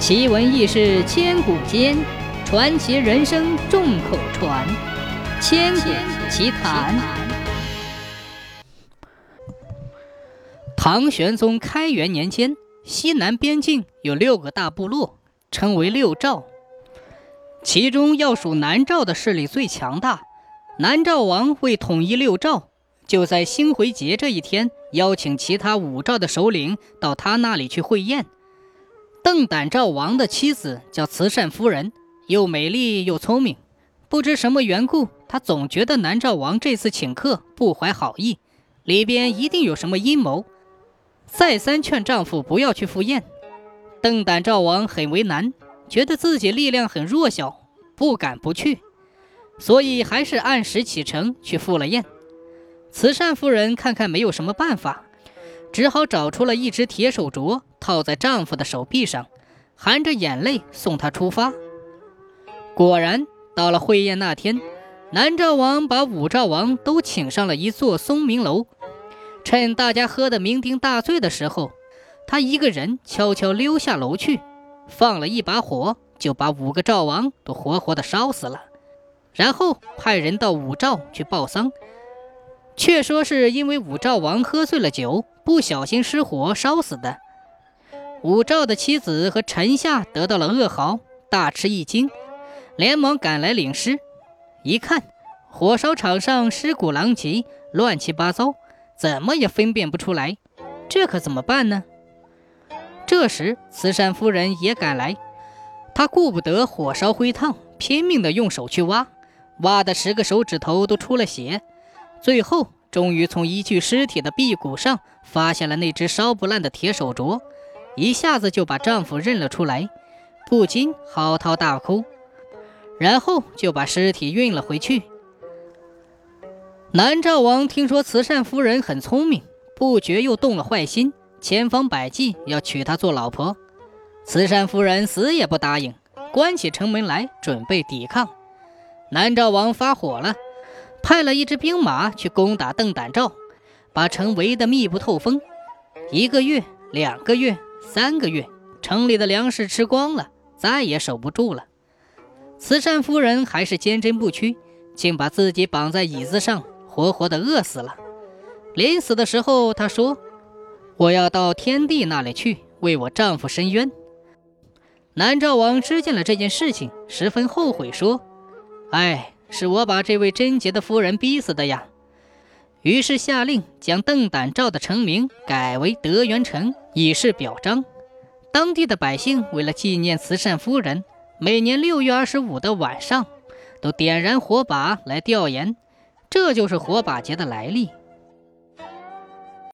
奇闻异事千古间，传奇人生众口传。千古奇谈。唐玄宗开元年间，西南边境有六个大部落，称为六赵。其中要数南诏的势力最强大。南诏王为统一六诏，就在星回节这一天，邀请其他五诏的首领到他那里去会宴。邓胆赵王的妻子叫慈善夫人，又美丽又聪明。不知什么缘故，她总觉得南诏王这次请客不怀好意，里边一定有什么阴谋。再三劝丈夫不要去赴宴，邓胆赵王很为难，觉得自己力量很弱小，不敢不去。所以还是按时启程去赴了宴。慈善夫人看看没有什么办法，只好找出了一只铁手镯，套在丈夫的手臂上，含着眼泪送他出发。果然，到了会宴那天，南诏王把武诏王都请上了一座松明楼。趁大家喝得酩酊大醉的时候，他一个人悄悄溜下楼去，放了一把火，就把五个赵王都活活的烧死了。然后派人到武赵去报丧，却说是因为武赵王喝醉了酒，不小心失火烧死的。武赵的妻子和臣下得到了噩耗，大吃一惊，连忙赶来领尸。一看，火烧场上尸骨狼藉，乱七八糟，怎么也分辨不出来，这可怎么办呢？这时，慈善夫人也赶来，她顾不得火烧灰烫，拼命的用手去挖。挖的十个手指头都出了血，最后终于从一具尸体的臂骨上发现了那只烧不烂的铁手镯，一下子就把丈夫认了出来，不禁嚎啕大哭，然后就把尸体运了回去。南诏王听说慈善夫人很聪明，不觉又动了坏心，千方百计要娶她做老婆。慈善夫人死也不答应，关起城门来准备抵抗。南诏王发火了，派了一支兵马去攻打邓胆赵，把城围得密不透风。一个月、两个月、三个月，城里的粮食吃光了，再也守不住了。慈善夫人还是坚贞不屈，竟把自己绑在椅子上，活活的饿死了。临死的时候，她说：“我要到天帝那里去，为我丈夫伸冤。”南诏王知见了这件事情，十分后悔，说。哎，是我把这位贞洁的夫人逼死的呀！于是下令将邓胆照的成名改为德元城，以示表彰。当地的百姓为了纪念慈善夫人，每年六月二十五的晚上，都点燃火把来吊唁，这就是火把节的来历。